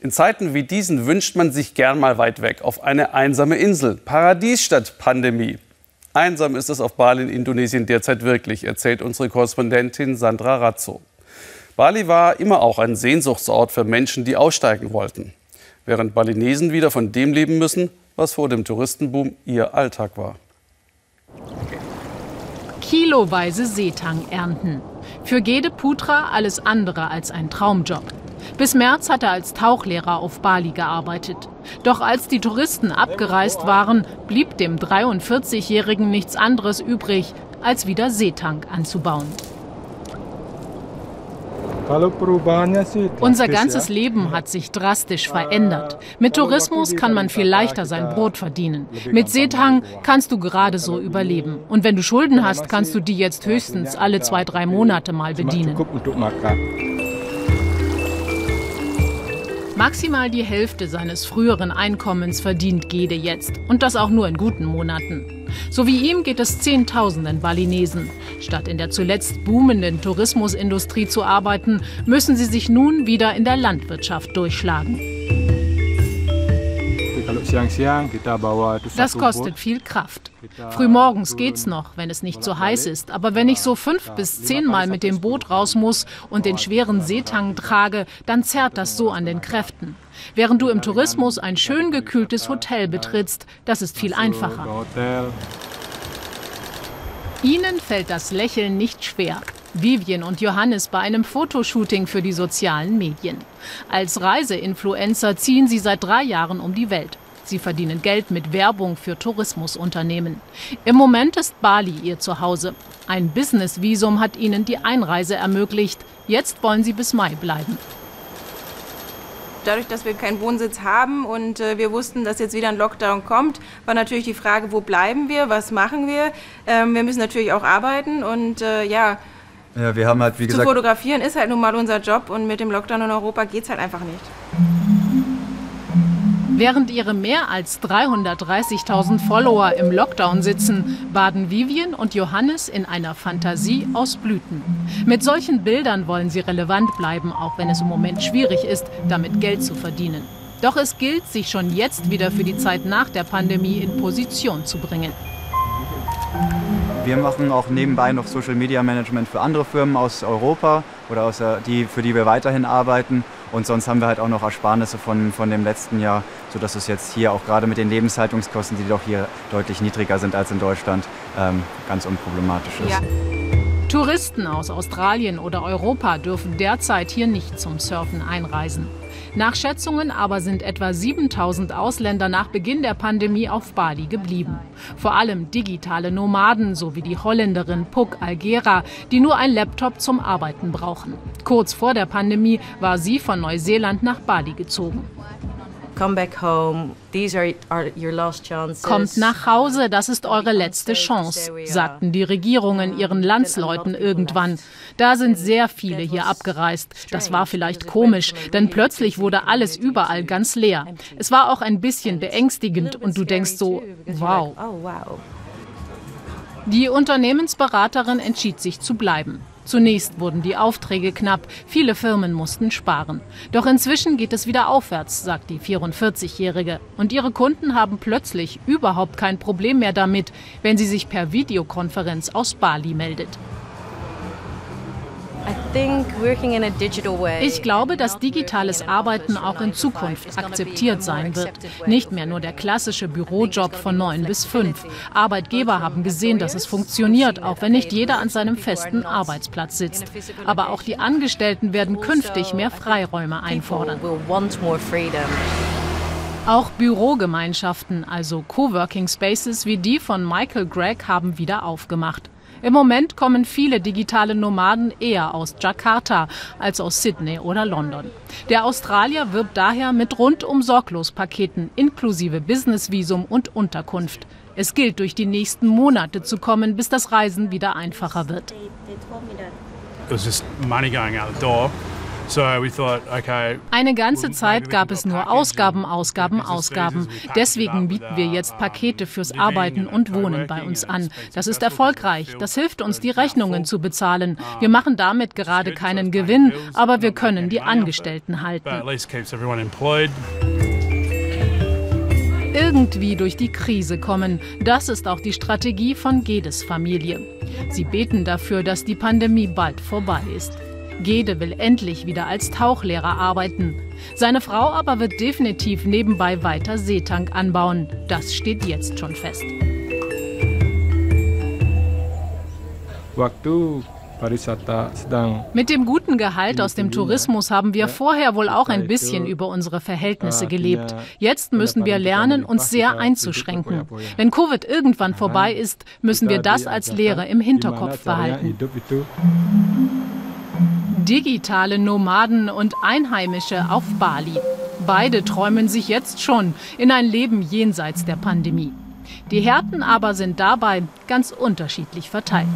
In Zeiten wie diesen wünscht man sich gern mal weit weg auf eine einsame Insel. Paradies statt Pandemie. Einsam ist es auf Bali in Indonesien derzeit wirklich, erzählt unsere Korrespondentin Sandra Razzo. Bali war immer auch ein Sehnsuchtsort für Menschen, die aussteigen wollten. Während Balinesen wieder von dem leben müssen, was vor dem Touristenboom ihr Alltag war. Kiloweise Seetang ernten. Für Gede Putra alles andere als ein Traumjob. Bis März hat er als Tauchlehrer auf Bali gearbeitet. Doch als die Touristen abgereist waren, blieb dem 43-Jährigen nichts anderes übrig, als wieder Seetank anzubauen. Unser ganzes Leben hat sich drastisch verändert. Mit Tourismus kann man viel leichter sein Brot verdienen. Mit Seetang kannst du gerade so überleben. Und wenn du Schulden hast, kannst du die jetzt höchstens alle zwei, drei Monate mal bedienen. Maximal die Hälfte seines früheren Einkommens verdient Gede jetzt. Und das auch nur in guten Monaten. So wie ihm geht es Zehntausenden Balinesen. Statt in der zuletzt boomenden Tourismusindustrie zu arbeiten, müssen sie sich nun wieder in der Landwirtschaft durchschlagen. Das kostet viel Kraft. Frühmorgens geht's noch, wenn es nicht so heiß ist. Aber wenn ich so fünf bis zehnmal mit dem Boot raus muss und den schweren Seetang trage, dann zerrt das so an den Kräften. Während du im Tourismus ein schön gekühltes Hotel betrittst, das ist viel einfacher. Ihnen fällt das Lächeln nicht schwer. Vivian und Johannes bei einem Fotoshooting für die sozialen Medien. Als Reiseinfluencer ziehen sie seit drei Jahren um die Welt. Sie verdienen Geld mit Werbung für Tourismusunternehmen. Im Moment ist Bali ihr Zuhause. Ein Business-Visum hat ihnen die Einreise ermöglicht. Jetzt wollen sie bis Mai bleiben. Dadurch, dass wir keinen Wohnsitz haben und äh, wir wussten, dass jetzt wieder ein Lockdown kommt, war natürlich die Frage, wo bleiben wir, was machen wir. Ähm, wir müssen natürlich auch arbeiten und äh, ja, ja, wir haben halt, wie gesagt. Zu fotografieren ist halt nun mal unser Job und mit dem Lockdown in Europa geht es halt einfach nicht. Während ihre mehr als 330.000 Follower im Lockdown sitzen, baden Vivian und Johannes in einer Fantasie aus Blüten. Mit solchen Bildern wollen sie relevant bleiben, auch wenn es im Moment schwierig ist, damit Geld zu verdienen. Doch es gilt, sich schon jetzt wieder für die Zeit nach der Pandemie in Position zu bringen. Wir machen auch nebenbei noch Social Media Management für andere Firmen aus Europa oder aus die, für die wir weiterhin arbeiten. Und sonst haben wir halt auch noch Ersparnisse von, von dem letzten Jahr, sodass es jetzt hier auch gerade mit den Lebenshaltungskosten, die doch hier deutlich niedriger sind als in Deutschland, ähm, ganz unproblematisch ist. Ja. Touristen aus Australien oder Europa dürfen derzeit hier nicht zum Surfen einreisen. Nach Schätzungen aber sind etwa 7000 Ausländer nach Beginn der Pandemie auf Bali geblieben. Vor allem digitale Nomaden, so wie die Holländerin Puk Algera, die nur ein Laptop zum Arbeiten brauchen. Kurz vor der Pandemie war sie von Neuseeland nach Bali gezogen. Kommt nach Hause, das ist eure letzte Chance, sagten die Regierungen ihren Landsleuten irgendwann. Da sind sehr viele hier abgereist. Das war vielleicht komisch, denn plötzlich wurde alles überall ganz leer. Es war auch ein bisschen beängstigend und du denkst so, wow. Oh, die Unternehmensberaterin entschied sich zu bleiben. Zunächst wurden die Aufträge knapp, viele Firmen mussten sparen. Doch inzwischen geht es wieder aufwärts, sagt die 44-Jährige. Und ihre Kunden haben plötzlich überhaupt kein Problem mehr damit, wenn sie sich per Videokonferenz aus Bali meldet. Ich glaube, dass digitales Arbeiten auch in Zukunft akzeptiert sein wird. Nicht mehr nur der klassische Bürojob von 9 bis 5. Arbeitgeber haben gesehen, dass es funktioniert, auch wenn nicht jeder an seinem festen Arbeitsplatz sitzt. Aber auch die Angestellten werden künftig mehr Freiräume einfordern. Auch Bürogemeinschaften, also Coworking Spaces wie die von Michael Gregg, haben wieder aufgemacht. Im Moment kommen viele digitale Nomaden eher aus Jakarta als aus Sydney oder London. Der Australier wirbt daher mit rundum sorglos Paketen inklusive Businessvisum und Unterkunft. Es gilt, durch die nächsten Monate zu kommen, bis das Reisen wieder einfacher wird. Eine ganze Zeit gab es nur Ausgaben, Ausgaben, Ausgaben. Deswegen bieten wir jetzt Pakete fürs Arbeiten und Wohnen bei uns an. Das ist erfolgreich. Das hilft uns, die Rechnungen zu bezahlen. Wir machen damit gerade keinen Gewinn, aber wir können die Angestellten halten. Irgendwie durch die Krise kommen. Das ist auch die Strategie von Gedes Familie. Sie beten dafür, dass die Pandemie bald vorbei ist. Gede will endlich wieder als Tauchlehrer arbeiten. Seine Frau aber wird definitiv nebenbei weiter Seetank anbauen. Das steht jetzt schon fest. Mit dem guten Gehalt aus dem Tourismus haben wir vorher wohl auch ein bisschen über unsere Verhältnisse gelebt. Jetzt müssen wir lernen, uns sehr einzuschränken. Wenn Covid irgendwann vorbei ist, müssen wir das als Lehre im Hinterkopf behalten. Digitale Nomaden und Einheimische auf Bali. Beide träumen sich jetzt schon in ein Leben jenseits der Pandemie. Die Härten aber sind dabei ganz unterschiedlich verteilt.